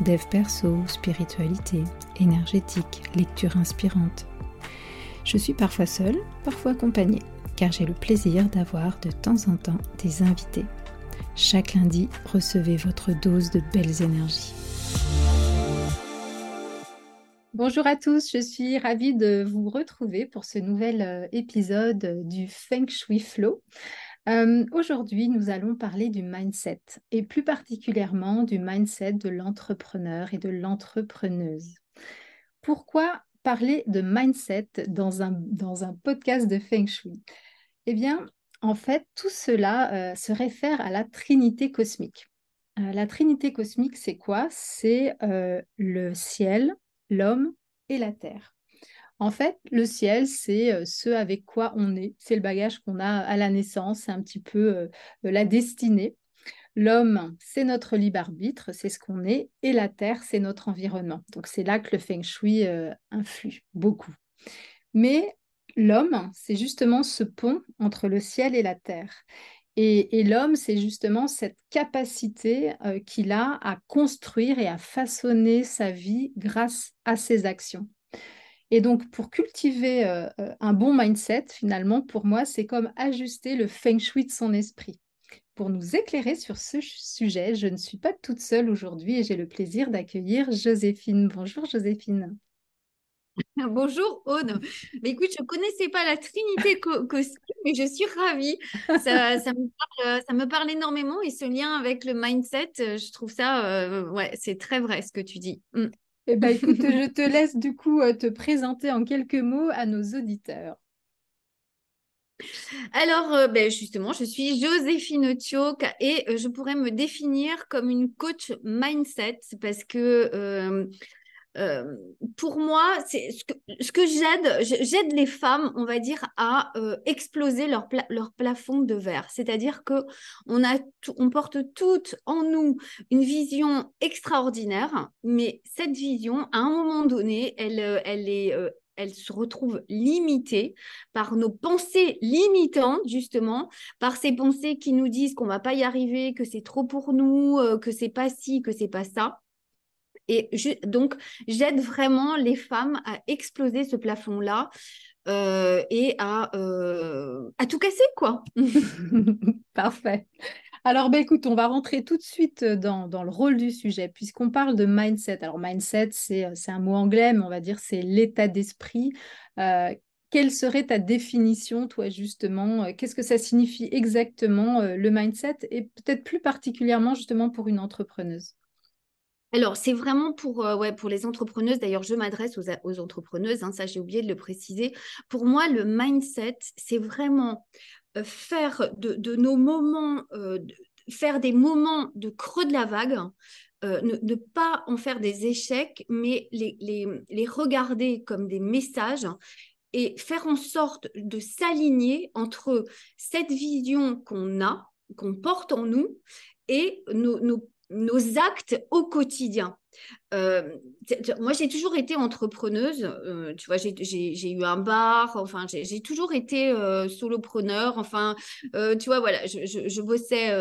dev perso, spiritualité, énergétique, lecture inspirante. Je suis parfois seule, parfois accompagnée, car j'ai le plaisir d'avoir de temps en temps des invités. Chaque lundi, recevez votre dose de belles énergies. Bonjour à tous, je suis ravie de vous retrouver pour ce nouvel euh, épisode du Feng Shui Flow. Euh, aujourd'hui, nous allons parler du mindset et plus particulièrement du mindset de l'entrepreneur et de l'entrepreneuse. Pourquoi parler de mindset dans un, podcast de Feng Shui? Eh bien, en fait, tout cela euh, se réfère à la trinité cosmique. la trinité cosmique, c'est quoi? C'est le ciel, l'homme et la terre. En fait, le ciel, c'est euh, ce avec quoi on est, c'est le bagage qu'on a à la naissance, c'est un petit peu euh, la destinée. L'homme, c'est notre libre arbitre, c'est ce qu'on est, et la terre, c'est notre environnement. Donc c'est là que le feng shui euh, influe beaucoup. Mais l'homme, c'est justement ce pont entre le ciel et la terre. Et, l'homme, c'est justement cette capacité qu'il a à construire et à façonner sa vie grâce à ses actions. Et donc, pour cultiver euh, euh, un bon mindset, finalement, pour moi, c'est comme ajuster le feng shui de son esprit. Pour nous éclairer sur ce sujet, je ne suis pas toute seule aujourd'hui et j'ai le plaisir d'accueillir Joséphine. Bonjour Joséphine. Bonjour Aude. Écoute, je ne connaissais pas la Trinité cosmique, mais je suis ravie. Ça, me parle, énormément et ce lien avec le mindset, euh, je trouve ça, euh, ouais, c'est très vrai ce que tu dis. Mm. Eh ben, écoute, je te laisse du coup euh, te présenter en quelques mots à nos auditeurs. Alors, ben justement, je suis Joséphine Thioc et je pourrais me définir comme une coach mindset parce que euh, pour moi, c'est ce que, ce que j'aide, j'aide les femmes, on va dire, à euh, exploser leur, leur plafond de verre. C'est-à-dire que on, a on porte toutes en nous une vision extraordinaire, mais cette vision, à un moment donné, elle, euh, elle est elle se retrouve limitée par nos pensées limitantes, justement, par ces pensées qui nous disent qu'on va pas y arriver, que c'est trop pour nous, que c'est pas ci, que c'est pas ça. Et donc, j'aide vraiment les femmes à exploser ce plafond-là euh, et à, euh, à tout casser, quoi. Parfait. Alors, bah, écoute, on va rentrer tout de suite dans, le rôle du sujet, puisqu'on parle de mindset. Alors, mindset, c'est un mot anglais, mais on va dire c'est l'état d'esprit. Euh, quelle serait ta définition, toi, justement Qu'est-ce que ça signifie exactement, le mindset, et peut-être plus particulièrement, justement, pour une entrepreneuse? Alors, c'est vraiment pour, euh, ouais, pour les entrepreneuses. D'ailleurs, je m'adresse aux, entrepreneuses, hein, ça j'ai oublié de le préciser. Pour moi, le mindset, c'est vraiment euh, faire de, nos moments, euh, faire des moments de creux de la vague, ne, pas en faire des échecs, mais les, les regarder comme des messages et faire en sorte de s'aligner entre cette vision qu'on a, qu'on porte en nous, et nos, nos, nos actes au quotidien. Euh, moi, j'ai toujours été entrepreneuse. Euh, tu vois, j'ai eu un bar. Enfin, j'ai toujours été euh, solopreneur. Enfin, tu vois, voilà, je, je, bossais.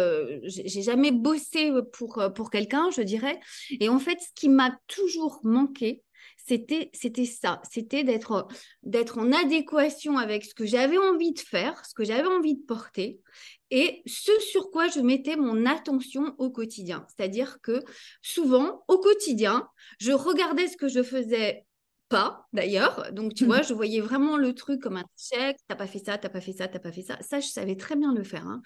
j'ai jamais bossé pour pour quelqu'un, je dirais. Et en fait, ce qui m'a toujours manqué, c'était c'était ça. C'était d'être d'être en adéquation avec ce que j'avais envie de faire, ce que j'avais envie de porter, et ce sur quoi je mettais mon attention au quotidien. C'est-à-dire que souvent, au quotidien, je regardais ce que je faisais pas d'ailleurs. Donc, tu vois, je voyais vraiment le truc comme un échec. T'as pas fait ça, t'as pas fait ça, t'as pas fait ça. Ça, je savais très bien le faire. Hein.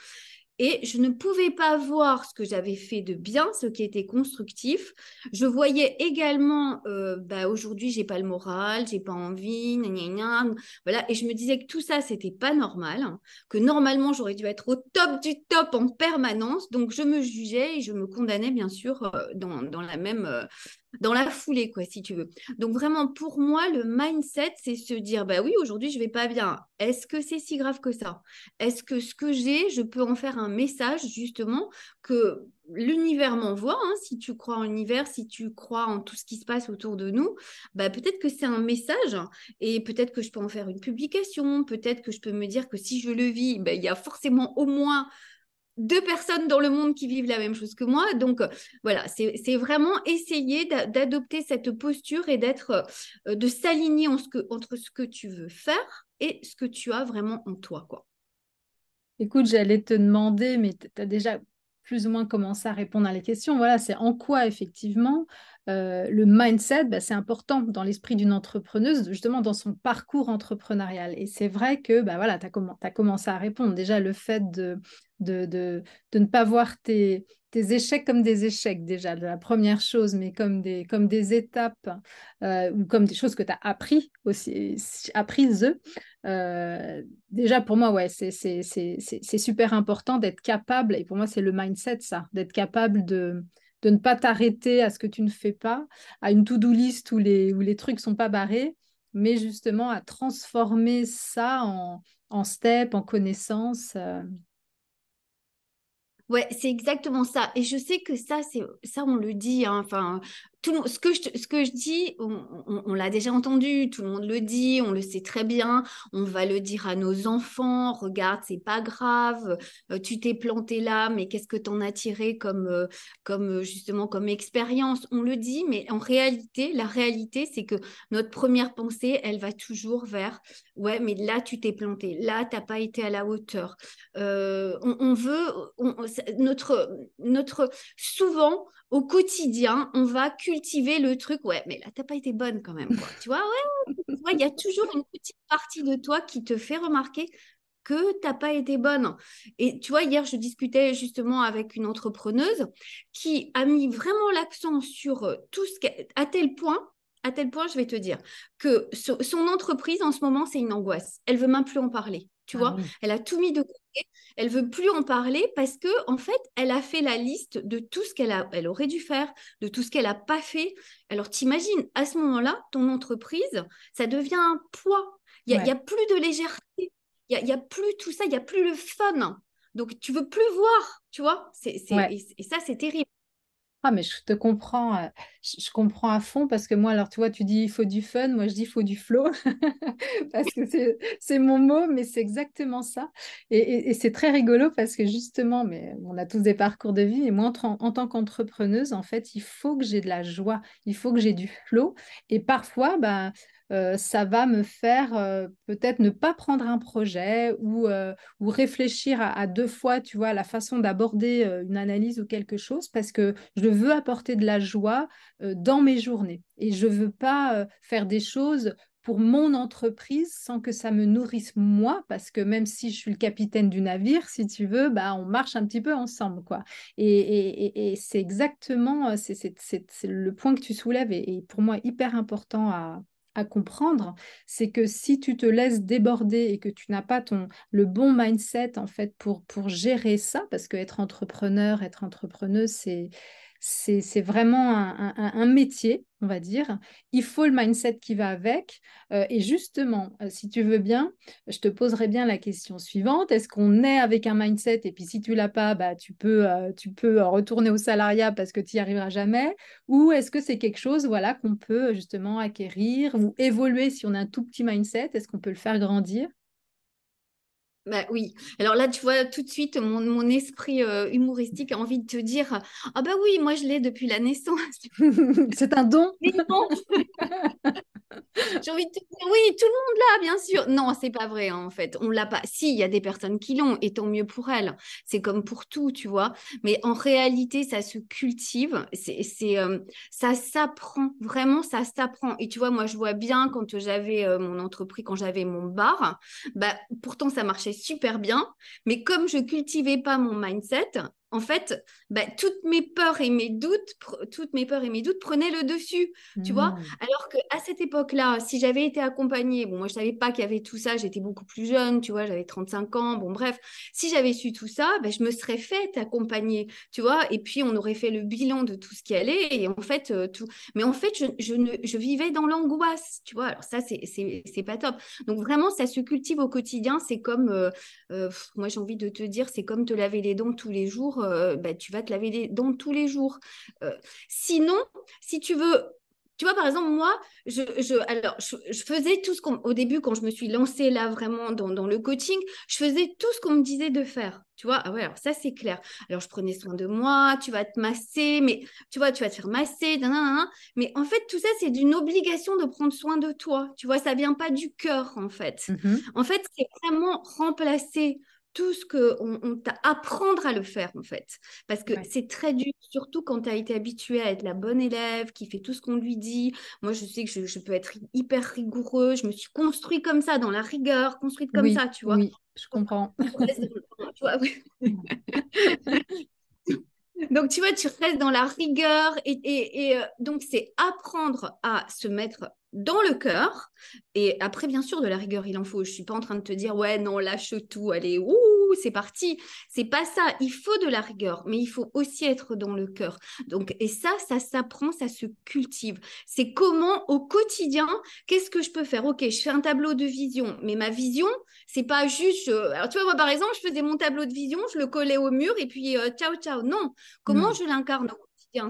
Et je ne pouvais pas voir ce que j'avais fait de bien, ce qui était constructif. Je voyais également, euh, bah, aujourd'hui, j'ai pas le moral, j'ai pas envie, voilà. Et je me disais que tout ça, c'était pas normal, hein, que normalement, j'aurais dû être au top du top en permanence. Donc, je me jugeais et je me condamnais, bien sûr, euh, dans, dans, la même, euh, dans la foulée, quoi, si tu veux. Donc vraiment, pour moi, le mindset, c'est se dire, bah oui, aujourd'hui, je vais pas bien. Est-ce que c'est si grave que ça? Est-ce que ce que j'ai, je peux en faire un message, justement, que l'univers m'envoie hein, Si tu crois en l'univers, si tu crois en tout ce qui se passe autour de nous, bah peut-être que c'est un message et peut-être que je peux en faire une publication, peut-être que je peux me dire que si je le vis, bah, il y a forcément au moins deux personnes dans le monde qui vivent la même chose que moi. Donc euh, voilà, c'est vraiment essayer d'adopter cette posture et d'être, euh, de s'aligner entre ce que tu veux faire et ce que tu as vraiment en toi. quoi. Écoute, j'allais te demander, mais tu as déjà plus ou moins commencé à répondre à les questions. Voilà, c'est en quoi effectivement euh, le mindset, bah, c'est important dans l'esprit d'une entrepreneuse, justement dans son parcours entrepreneurial. Et c'est vrai que bah, voilà, tu as, commencé à répondre. Déjà, le fait de, de, de, de ne pas voir tes, tes, échecs comme des échecs, déjà, la première chose, mais comme des, comme des étapes euh, ou comme des choses que tu as appris aussi, apprises. Euh, déjà, pour moi, ouais, c'est super important d'être capable, et pour moi, c'est le mindset, ça, d'être capable de de ne pas t'arrêter à ce que tu ne fais pas, à une to-do list où les, où les trucs sont pas barrés, mais justement à transformer ça en, en step, en connaissance. Euh. Ouais, c'est exactement ça. Et je sais que ça, c'est ça, on le dit. Hein, ce, que je, ce que je dis, on, l'a déjà entendu, tout le monde le dit, on le sait très bien, on va le dire à nos enfants, regarde, c'est pas grave, euh, tu t'es planté là, mais qu'est-ce que tu en as tiré comme, euh, comme euh, justement comme expérience? On le dit, mais en réalité, la réalité, c'est que notre première pensée, elle va toujours vers, ouais, mais là, tu t'es planté, là, tu n'as pas été à la hauteur. on, veut, notre, notre, souvent, au quotidien, on va cultiver le truc. Ouais, mais là, t'as pas été bonne quand même. tu vois, ouais, il y a toujours une petite partie de toi qui te fait remarquer que tu n'as pas été bonne. Et tu vois, hier, je discutais justement avec une entrepreneuse qui a mis vraiment l'accent sur euh, tout ce qu'elle, à tel point, à tel point, je vais te dire, que son entreprise en ce moment, c'est une angoisse. Elle veut même plus en parler. Tu ah vois, elle a tout mis de côté. Elle veut plus en parler parce que en fait, elle a fait la liste de tout ce qu'elle a, elle aurait dû faire, de tout ce qu'elle a pas fait. Alors, t'imagines, à ce moment-là, ton entreprise, ça devient un poids. Il n'y a, plus de légèreté. Il n'y a, a, plus tout ça. Il n'y a plus le fun. Donc, tu veux plus voir, tu vois? Et ça, c'est terrible. Ah, mais je te comprends, euh, je, comprends à fond parce que moi, alors tu vois, tu dis il faut du fun, moi je dis il faut du flow parce que c'est mon mot, mais c'est exactement ça. Et, c'est très rigolo parce que justement, mais on a tous des parcours de vie et moi, en, en tant qu'entrepreneuse, en fait, il faut que j'ai de la joie, il faut que j'ai du flow. Et parfois, bah, euh, ça va me faire euh, peut-être ne pas prendre un projet ou, euh, ou réfléchir à, deux fois, tu vois, la façon d'aborder une analyse ou quelque chose parce que je veux apporter de la joie dans mes journées et je veux pas faire des choses pour mon entreprise sans que ça me nourrisse moi, parce que même si je suis le capitaine du navire, si tu veux, bah, on marche un petit peu ensemble. quoi. Et, c'est exactement c'est, le point que tu soulèves et pour moi hyper important à, comprendre, c'est que si tu te laisses déborder et que tu n'as pas ton le bon mindset en fait pour pour gérer ça, parce que être entrepreneur, être entrepreneuse, c'est c'est vraiment un, métier, on va dire. Il faut le mindset qui va avec. Euh, et justement, euh, si tu veux bien, je te poserai bien la question suivante. Est-ce qu'on est avec un mindset? Et puis si tu l'as pas, bah, tu, peux, euh, tu peux retourner au salariat parce que tu n'y arriveras jamais Ou est-ce que c'est quelque chose voilà, qu'on peut justement acquérir ou évoluer si on a un tout petit mindset? Est-ce qu'on peut le faire grandir? Bah oui. Alors là, tu vois, tout de suite, mon, esprit euh, humoristique a envie de te dire Ah, bah oui, moi je l'ai depuis la naissance. C'est un don. J'ai envie de te dire, oui, tout le monde l'a, bien sûr. Non, c'est pas vrai, hein, en fait. On l'a pas. Si, il y a des personnes qui l'ont, et tant mieux pour elles. C'est comme pour tout, tu vois. Mais en réalité, ça se cultive. C'est, c'est, euh, ça s'apprend. Vraiment, ça s'apprend. Et tu vois, moi, je vois bien quand j'avais euh, mon entreprise, quand j'avais mon bar, bah, pourtant, ça marchait super bien. Mais comme je cultivais pas mon mindset, en fait, bah, toutes mes peurs et mes doutes, toutes mes peurs et mes doutes prenaient le dessus, tu vois. Mmh. Alors qu'à cette époque-là, si j'avais été accompagnée, bon, moi je savais pas qu'il y avait tout ça, j'étais beaucoup plus jeune, tu vois, j'avais 35 ans, bon, bref, si j'avais su tout ça, bah, je me serais fait accompagner, tu vois, et puis on aurait fait le bilan de tout ce qui allait, et en fait, euh, tout. Mais en fait, je, ne, je vivais dans l'angoisse, tu vois. Alors ça, c'est pas top. Donc vraiment, ça se cultive au quotidien. C'est comme, euh, euh, moi j'ai envie de te dire, c'est comme te laver les dents tous les jours euh, bah, tu vas te laver les dents tous les jours. Euh, sinon, si tu veux tu vois, par exemple, moi, je, je alors, je, faisais tout ce qu'on, au début, quand je me suis lancée là vraiment dans, dans le coaching, je faisais tout ce qu'on me disait de faire. Tu vois, ah ouais, alors ça, c'est clair. Alors, je prenais soin de moi, tu vas te masser, mais tu vois, tu vas te faire masser, mais en fait, tout ça, c'est d'une obligation de prendre soin de toi. Tu vois, ça vient pas du cœur, en fait. Mmh en fait, c'est vraiment remplacer tout ce qu'on on, t'a apprendre à le faire en fait. Parce que c'est très dur, surtout quand tu as été habitué à être la bonne élève qui fait tout ce qu'on lui dit. Moi, je sais que je, peux être hyper rigoureux. Je me suis construite comme ça, dans la rigueur, construite comme ça, tu vois. Oui, je comprends. Donc, tu vois, tu restes dans la rigueur et, euh, donc c'est apprendre à se mettre dans le cœur. Et après, bien sûr, de la rigueur, il en faut. Je suis pas en train de te dire, ouais, non, lâche tout, allez, ouh, c'est parti. C'est pas ça. Il faut de la rigueur, mais il faut aussi être dans le cœur. Donc, et ça, ça s'apprend, ça se cultive. C'est comment au quotidien, qu'est-ce que je peux faire? Ok, je fais un tableau de vision, mais ma vision, c'est pas juste. Alors, tu vois, moi, par exemple, je faisais mon tableau de vision, je le collais au mur et puis euh, ciao, ciao. Non. Comment je l'incarne?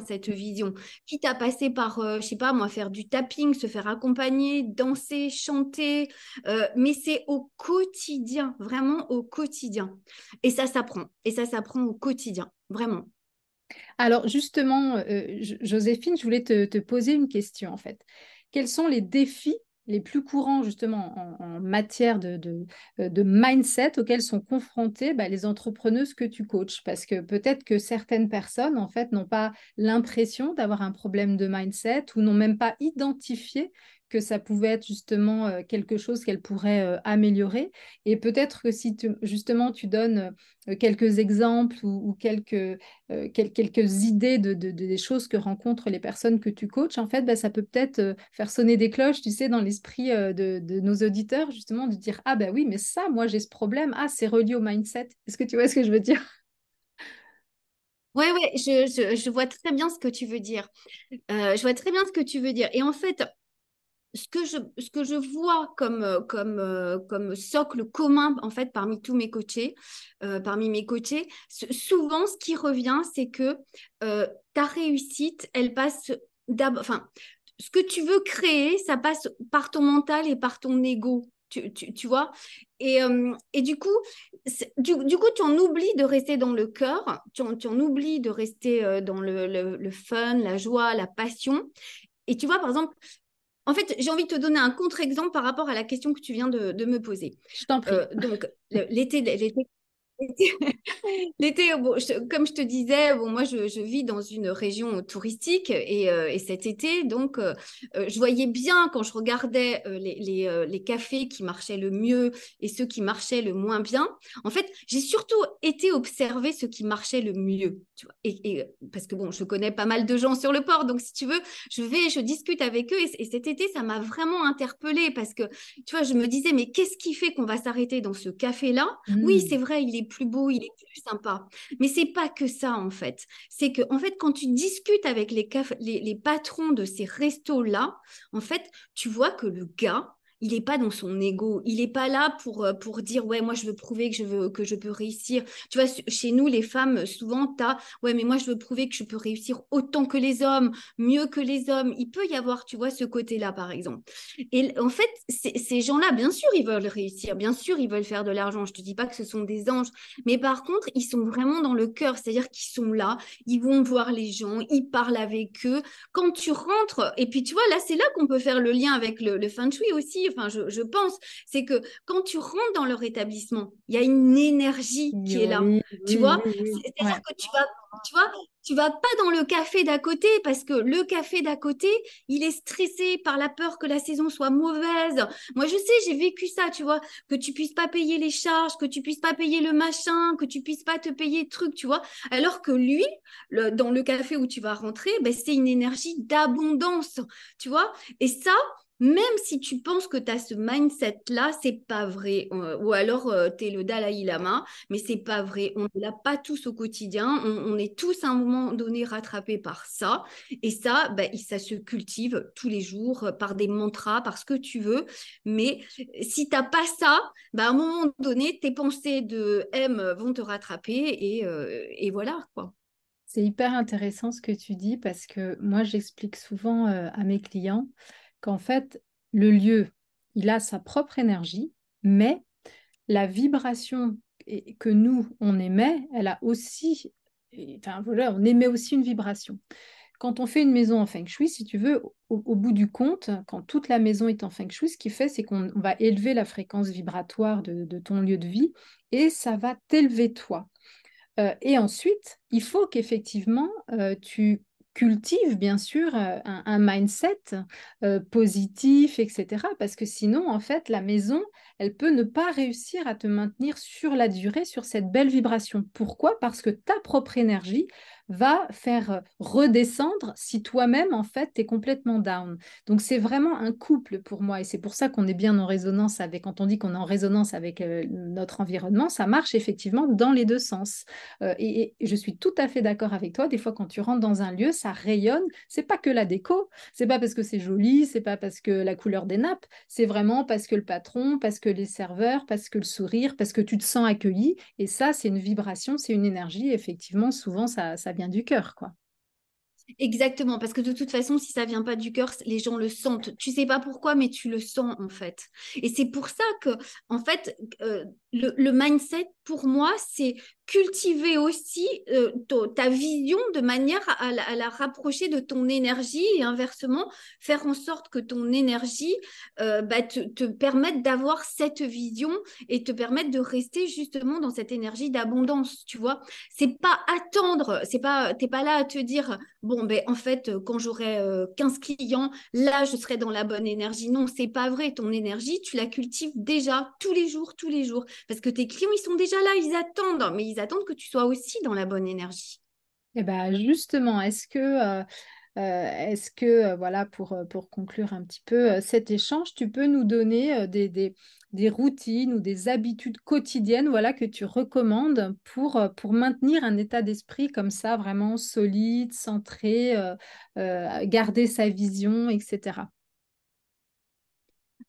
Cette vision. Quitte à passer par, euh, je sais pas moi, faire du tapping, se faire accompagner, danser, chanter, euh, mais c'est au quotidien, vraiment au quotidien. Et ça s'apprend, et ça s'apprend au quotidien, vraiment. Alors justement, euh, Joséphine, je voulais te, te, poser une question en fait. Quels sont les défis les plus courants justement en, matière de, euh, de, mindset auxquels sont confrontées bah, les entrepreneuses que tu coaches. Parce que peut-être que certaines personnes, en fait, n'ont pas l'impression d'avoir un problème de mindset ou n'ont même pas identifié que ça pouvait être justement quelque chose qu'elle pourrait améliorer. Et peut-être que si justement tu donnes quelques exemples ou, quelques, quelques idées de, des choses que rencontrent les personnes que tu coaches, en fait, bah, ça peut peut-être faire sonner des cloches, tu sais, dans l'esprit de, nos auditeurs, justement, de dire, ah ben oui, mais ça, moi j'ai ce problème, ah, c'est relié au mindset. Est-ce que tu vois ce que je veux dire? Oui, oui, je, je, vois très bien ce que tu veux dire. je vois très bien ce que tu veux dire. Et en fait, ce que je, ce que je vois comme, euh, comme, euh, comme socle commun en fait parmi tous mes coachés, euh, parmi mes coachés, souvent ce qui revient, c'est que ta réussite, elle passe d'abord, enfin, ce que tu veux créer, ça passe par ton mental et par ton ego. Tu, tu, tu vois? Et, et, du coup du, du, coup tu en oublies de rester dans le cœur tu en, tu en oublies de rester dans le, le, le, fun la joie la passion et tu vois par exemple en fait, j'ai envie de te donner un contre-exemple par rapport à la question que tu viens de, me poser. Je t'en prie. Euh, donc, l'été, L'été, comme je te disais, bon, moi je, vis dans une région touristique et, euh, cet été, donc euh, euh, je voyais bien quand je regardais les, les, cafés qui marchaient le mieux et ceux qui marchaient le moins bien. En fait, j'ai surtout été observer ceux qui marchaient le mieux. Tu vois, et, parce que bon, je connais pas mal de gens sur le port, donc si tu veux, je vais, je discute avec eux et, cet été, ça m'a vraiment interpellée parce que tu vois, je me disais, mais qu'est-ce qui fait qu'on va s'arrêter dans ce café-là? Oui, mmh. c'est vrai, il est plus beau, il est plus sympa. Mais c'est pas que ça en fait. C'est que en fait, quand tu discutes avec les, les, patrons de ces restos là, en fait, tu vois que le gars il n'est pas dans son ego. Il n'est pas là pour, euh, pour dire ouais, moi je veux prouver que je veux que je peux réussir. Tu vois, chez nous les femmes, souvent tu as ouais, mais moi je veux prouver que je peux réussir autant que les hommes, mieux que les hommes. Il peut y avoir, tu vois, ce côté-là par exemple. Et en fait, ces gens-là, bien sûr, ils veulent réussir, bien sûr, ils veulent faire de l'argent. Je te dis pas que ce sont des anges, mais par contre, ils sont vraiment dans le cœur, c'est-à-dire qu'ils sont là, ils vont voir les gens, ils parlent avec eux. Quand tu rentres, et puis tu vois, là, c'est là qu'on peut faire le lien avec le, le feng shui aussi enfin je, pense, c'est que quand tu rentres dans leur établissement, il y a une énergie qui est là. tu vois C'est-à-dire que tu vas, tu vois, tu vas pas dans le café d'à côté parce que le café d'à côté, il est stressé par la peur que la saison soit mauvaise. Moi, je sais, j'ai vécu ça, tu vois, que tu puisses pas payer les charges, que tu puisses pas payer le machin, que tu puisses pas te payer le truc, tu vois. Alors que lui, dans le café où tu vas rentrer, ben, c'est une énergie d'abondance, tu vois. Et ça, même si tu penses que tu as ce mindset-là, c'est pas vrai. Euh, ou alors, euh, tu es le Dalai Lama, mais c'est pas vrai. On ne l'a pas tous au quotidien. On, est tous à un moment donné rattrapés par ça. Et ça, bah, ça se cultive tous les jours euh, par des mantras, par ce que tu veux. Mais si tu n'as pas ça, bah, à un moment donné, tes pensées de M vont te rattraper et, et voilà, quoi. C'est hyper intéressant ce que tu dis parce que moi, j'explique souvent à mes clients qu'en fait, le lieu, il a sa propre énergie, mais la vibration que nous, on émet, elle a aussi, enfin voilà, on émet aussi une vibration. Quand on fait une maison en feng shui, si tu veux, au, bout du compte, quand toute la maison est en feng shui, ce qui fait, c'est qu'on va élever la fréquence vibratoire de, ton lieu de vie et ça va t'élever toi. Euh, et ensuite, il faut qu'effectivement, euh, tu cultive bien sûr euh, un, mindset euh, positif, etc. Parce que sinon, en fait, la maison, elle peut ne pas réussir à te maintenir sur la durée, sur cette belle vibration. Pourquoi? Parce que ta propre énergie va faire redescendre si toi-même, en fait, tu es complètement down. Donc, c'est vraiment un couple pour moi. Et c'est pour ça qu'on est bien en résonance avec, quand on dit qu'on est en résonance avec euh, notre environnement, ça marche effectivement dans les deux sens. Euh, et, je suis tout à fait d'accord avec toi. Des fois, quand tu rentres dans un lieu, ça rayonne. C'est pas que la déco, c'est pas parce que c'est joli, c'est pas parce que la couleur des nappes, c'est vraiment parce que le patron, parce que les serveurs, parce que le sourire, parce que tu te sens accueilli. Et ça, c'est une vibration, c'est une énergie. Effectivement, souvent, ça, ça vient du cœur, quoi. Exactement, parce que de toute façon, si ça vient pas du cœur, les gens le sentent. Tu sais pas pourquoi, mais tu le sens en fait. Et c'est pour ça que, en fait, euh, le, mindset pour moi, c'est cultiver aussi euh, ta vision de manière à, la rapprocher de ton énergie et inversement, faire en sorte que ton énergie euh, bah, te, te, permette d'avoir cette vision et te permette de rester justement dans cette énergie d'abondance, tu vois. C'est pas attendre, c'est pas, t'es pas là à te dire, bon, ben en fait, quand j'aurai 15 euh, clients, là, je serai dans la bonne énergie. Non, c'est pas vrai. Ton énergie, tu la cultives déjà tous les jours, tous les jours. Parce que tes clients, ils sont déjà là, ils attendent, mais ils attendent que tu sois aussi dans la bonne énergie. Et eh ben justement, est-ce que, euh, euh, euh, voilà, pour, conclure un petit peu cet échange, tu peux nous donner des, routines ou des habitudes quotidiennes voilà, que tu recommandes pour, pour maintenir un état d'esprit comme ça, vraiment solide, centré, garder sa vision, etc.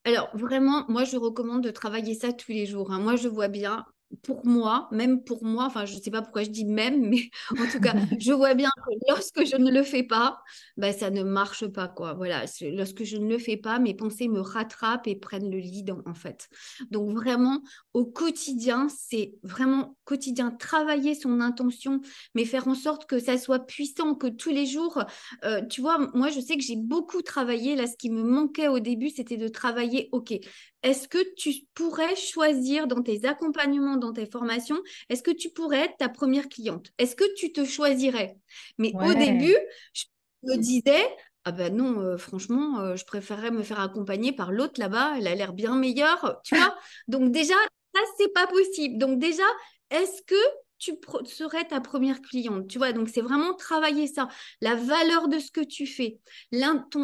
Alors vraiment, moi je recommande de travailler ça tous les jours. Hein. Moi je vois bien pour moi, même pour moi, enfin je ne sais pas pourquoi je dis même, mais en tout cas, je vois bien que lorsque je ne le fais pas, ben, ça ne marche pas. quoi. Voilà, lorsque je ne le fais pas, mes pensées me rattrapent et prennent le lead en, fait. Donc vraiment, au quotidien, c'est vraiment quotidien, travailler son intention, mais faire en sorte que ça soit puissant, que tous les jours, euh, tu vois, moi je sais que j'ai beaucoup travaillé, là ce qui me manquait au début, c'était de travailler, ok, est-ce que tu pourrais choisir dans tes accompagnements, dans tes formations, est-ce que tu pourrais être ta première cliente? Est-ce que tu te choisirais? Mais au début, je me disais, ah ben non, euh, franchement, euh, je préférerais me faire accompagner par l'autre là-bas, elle a l'air bien meilleure, tu vois Donc déjà, ça, c'est pas possible. Donc déjà, est-ce que tu serais ta première cliente. Tu vois, donc c'est vraiment travailler ça, la valeur de ce que tu fais.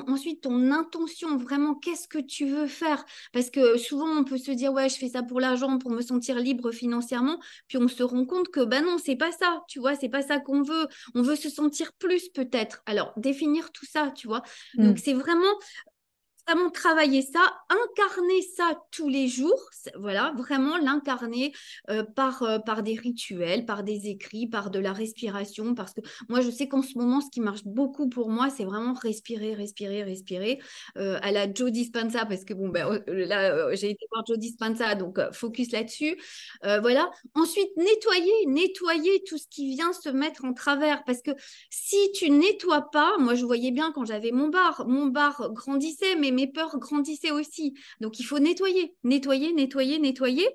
ensuite, ton intention, vraiment, qu'est-ce que tu veux faire? Parce que souvent, on peut se dire, ouais, je fais ça pour l'argent, pour me sentir libre financièrement. Puis on se rend compte que, ben non, c'est pas ça. Tu vois, c'est pas ça qu'on veut. On veut se sentir plus peut-être. Alors, définir tout ça, tu vois. Donc, mmh. c'est vraiment vraiment travailler ça, incarner ça tous les jours, voilà, vraiment l'incarner euh, par, euh, par des rituels, par des écrits, par de la respiration, parce que moi, je sais qu'en ce moment, ce qui marche beaucoup pour moi, c'est vraiment respirer, respirer, respirer, euh, à la Joe Dispenza, parce que bon, ben, là, j'ai été voir Joe Dispenza, donc focus là-dessus, voilà. Ensuite, nettoyer, nettoyer tout ce qui vient se mettre en travers, parce que si tu nettoies pas, moi, je voyais bien quand j'avais mon bar, mon bar grandissait, mais mes peurs grandissaient aussi. Donc, il faut nettoyer, nettoyer, nettoyer, nettoyer.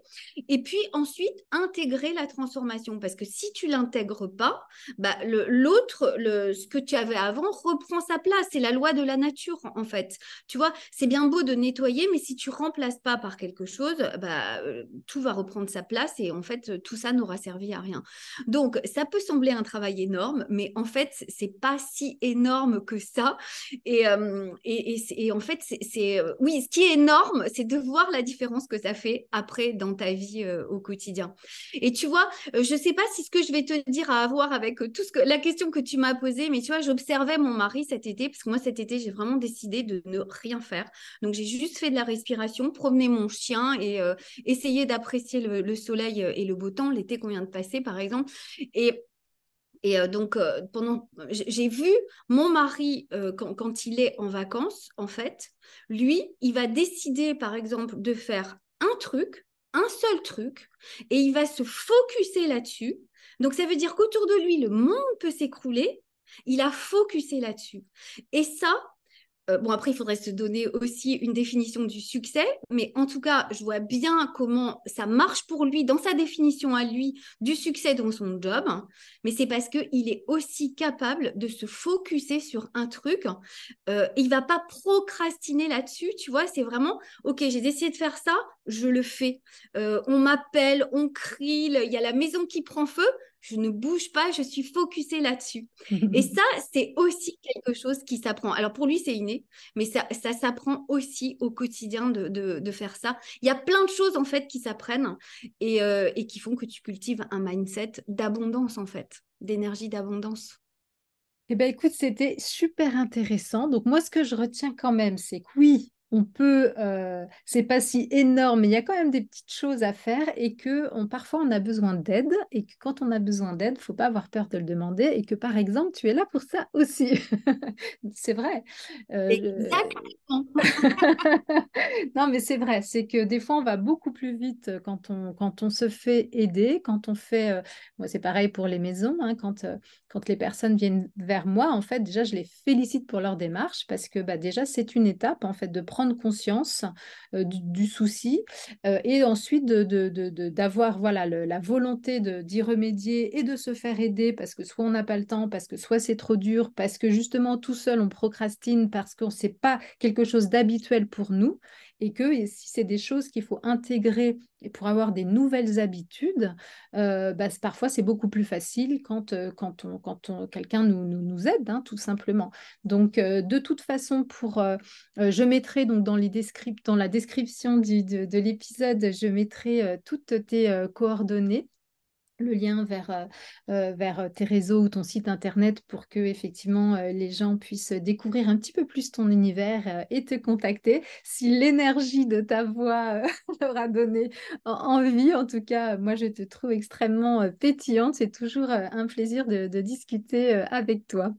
Et puis ensuite, intégrer la transformation. Parce que si tu l'intègres pas, bah, l'autre, ce que tu avais avant, reprend sa place. C'est la loi de la nature, en fait. Tu vois, c'est bien beau de nettoyer, mais si tu remplaces pas par quelque chose, bah, euh, tout va reprendre sa place et en fait, tout ça n'aura servi à rien. Donc, ça peut sembler un travail énorme, mais en fait, c'est pas si énorme que ça. Et, euh, et, et en fait, c'est euh, oui, ce qui est énorme, c'est de voir la différence que ça fait après dans ta vie euh, au quotidien. Et tu vois, euh, je ne sais pas si ce que je vais te dire a à voir avec tout ce que la question que tu m'as posée, mais tu vois, j'observais mon mari cet été parce que moi cet été j'ai vraiment décidé de ne rien faire. Donc j'ai juste fait de la respiration, promener mon chien et essayer d'apprécier le, le, soleil et le beau temps, l'été qu'on vient de passer par exemple. Et et euh, donc, euh, pendant, j'ai vu mon mari, euh, quand, quand, il est en vacances, en fait, lui, il va décider, par exemple, de faire un truc, un seul truc, et il va se focuser là-dessus. Donc, ça veut dire qu'autour de lui, le monde peut s'écrouler. Il a focusé là-dessus. Et ça, euh, bon, après, il faudrait se donner aussi une définition du succès, mais en tout cas, je vois bien comment ça marche pour lui dans sa définition à lui du succès dans son job, mais c'est parce qu'il est aussi capable de se focuser sur un truc. Euh, il va pas procrastiner là-dessus, tu vois, c'est vraiment, ok, j'ai décidé de faire ça, je le fais. Euh, on m'appelle, on crie, il y a la maison qui prend feu, je ne bouge pas, je suis focusée là-dessus. et ça, c'est aussi quelque chose qui s'apprend. Alors pour lui, c'est inné, mais ça, ça s'apprend aussi au quotidien de, de, faire ça. Il y a plein de choses en fait qui s'apprennent et, euh, et qui font que tu cultives un mindset d'abondance en fait, d'énergie d'abondance. Eh bien, écoute, c'était super intéressant. Donc, moi, ce que je retiens quand même, c'est que oui, on peut, euh, c'est pas si énorme, mais il y a quand même des petites choses à faire et que on, parfois on a besoin d'aide et que quand on a besoin d'aide, faut pas avoir peur de le demander et que par exemple tu es là pour ça aussi. c'est vrai. Euh, Exactement. non mais c'est vrai, c'est que des fois on va beaucoup plus vite quand on quand on se fait aider, quand on fait, euh, moi c'est pareil pour les maisons, hein, quand quand les personnes viennent vers moi, en fait déjà je les félicite pour leur démarche parce que bah, déjà c'est une étape en fait de prendre prendre conscience du, souci et ensuite d'avoir de, voilà, la volonté d'y remédier et de se faire aider parce que soit on n'a pas le temps, parce que soit c'est trop dur, parce que justement tout seul on procrastine, parce qu'on ne sait pas quelque chose d'habituel pour nous et que si c'est des choses qu'il faut intégrer pour avoir des nouvelles habitudes, euh, bah, parfois c'est beaucoup plus facile quand, euh, quand, on, quand quelqu'un nous, nous, aide, hein, tout simplement. Donc, euh, de toute façon, pour, je mettrai donc dans, les dans la description de, de l'épisode, je mettrai toutes tes coordonnées le lien vers, euh, euh, euh, tes réseaux ou ton site internet pour que effectivement les gens puissent découvrir un petit peu plus ton univers et te contacter. Si l'énergie de ta voix leur a donné envie, en tout cas, moi je te trouve extrêmement pétillante. C'est toujours un plaisir de discuter avec toi.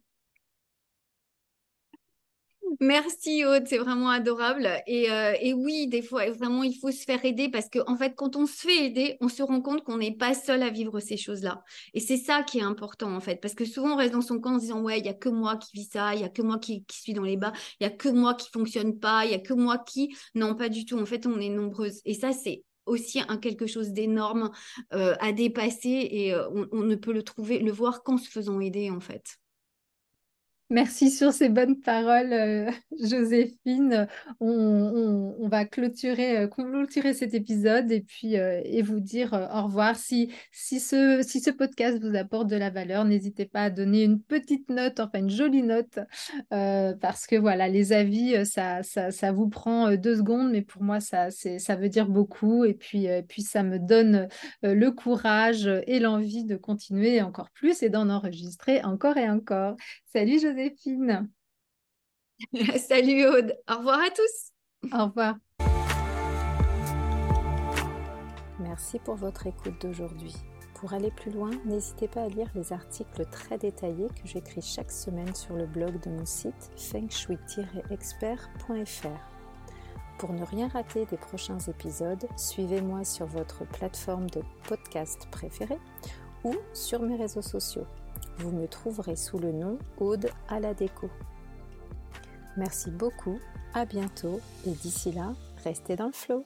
Merci Aude, c'est vraiment adorable. Euh, et, oui, des fois, vraiment, il faut se faire aider parce qu'en en fait, quand on se fait aider, on se rend compte qu'on n'est pas seul à vivre ces choses-là. Et c'est ça qui est important en fait, parce que souvent on reste dans son camp en se disant ouais, il y a que moi qui vis ça, il y a que moi qui, suis dans les bas, il y a que moi qui fonctionne pas, il y a que moi qui non pas du tout. En fait, on est nombreuses. Et ça, c'est aussi un quelque chose d'énorme euh, à dépasser et euh, on, on ne peut le trouver, le voir qu'en se faisant aider en fait. Merci sur ces bonnes paroles, euh, Joséphine. On, va clôturer, euh, clôturer cet épisode et puis euh, et vous dire au revoir. Si, ce, podcast vous apporte de la valeur, n'hésitez pas à donner une petite note, enfin une jolie note, parce que voilà, les avis, ça, vous prend deux secondes, mais pour moi, ça, ça veut dire beaucoup. Et puis, et puis ça me donne le courage et l'envie de continuer encore plus et d'en enregistrer encore et encore. Salut Joséphine. Salut Aude. Au revoir à tous. Au revoir. Merci pour votre écoute d'aujourd'hui. Pour aller plus loin, n'hésitez pas à lire les articles très détaillés que j'écris chaque semaine sur le blog de mon site fengshui-expert.fr. Pour ne rien rater des prochains épisodes, suivez-moi sur votre plateforme de podcast préférée ou sur mes réseaux sociaux. Vous me trouverez sous le nom Aude à la déco. Merci beaucoup, à bientôt et d'ici là, restez dans le flow.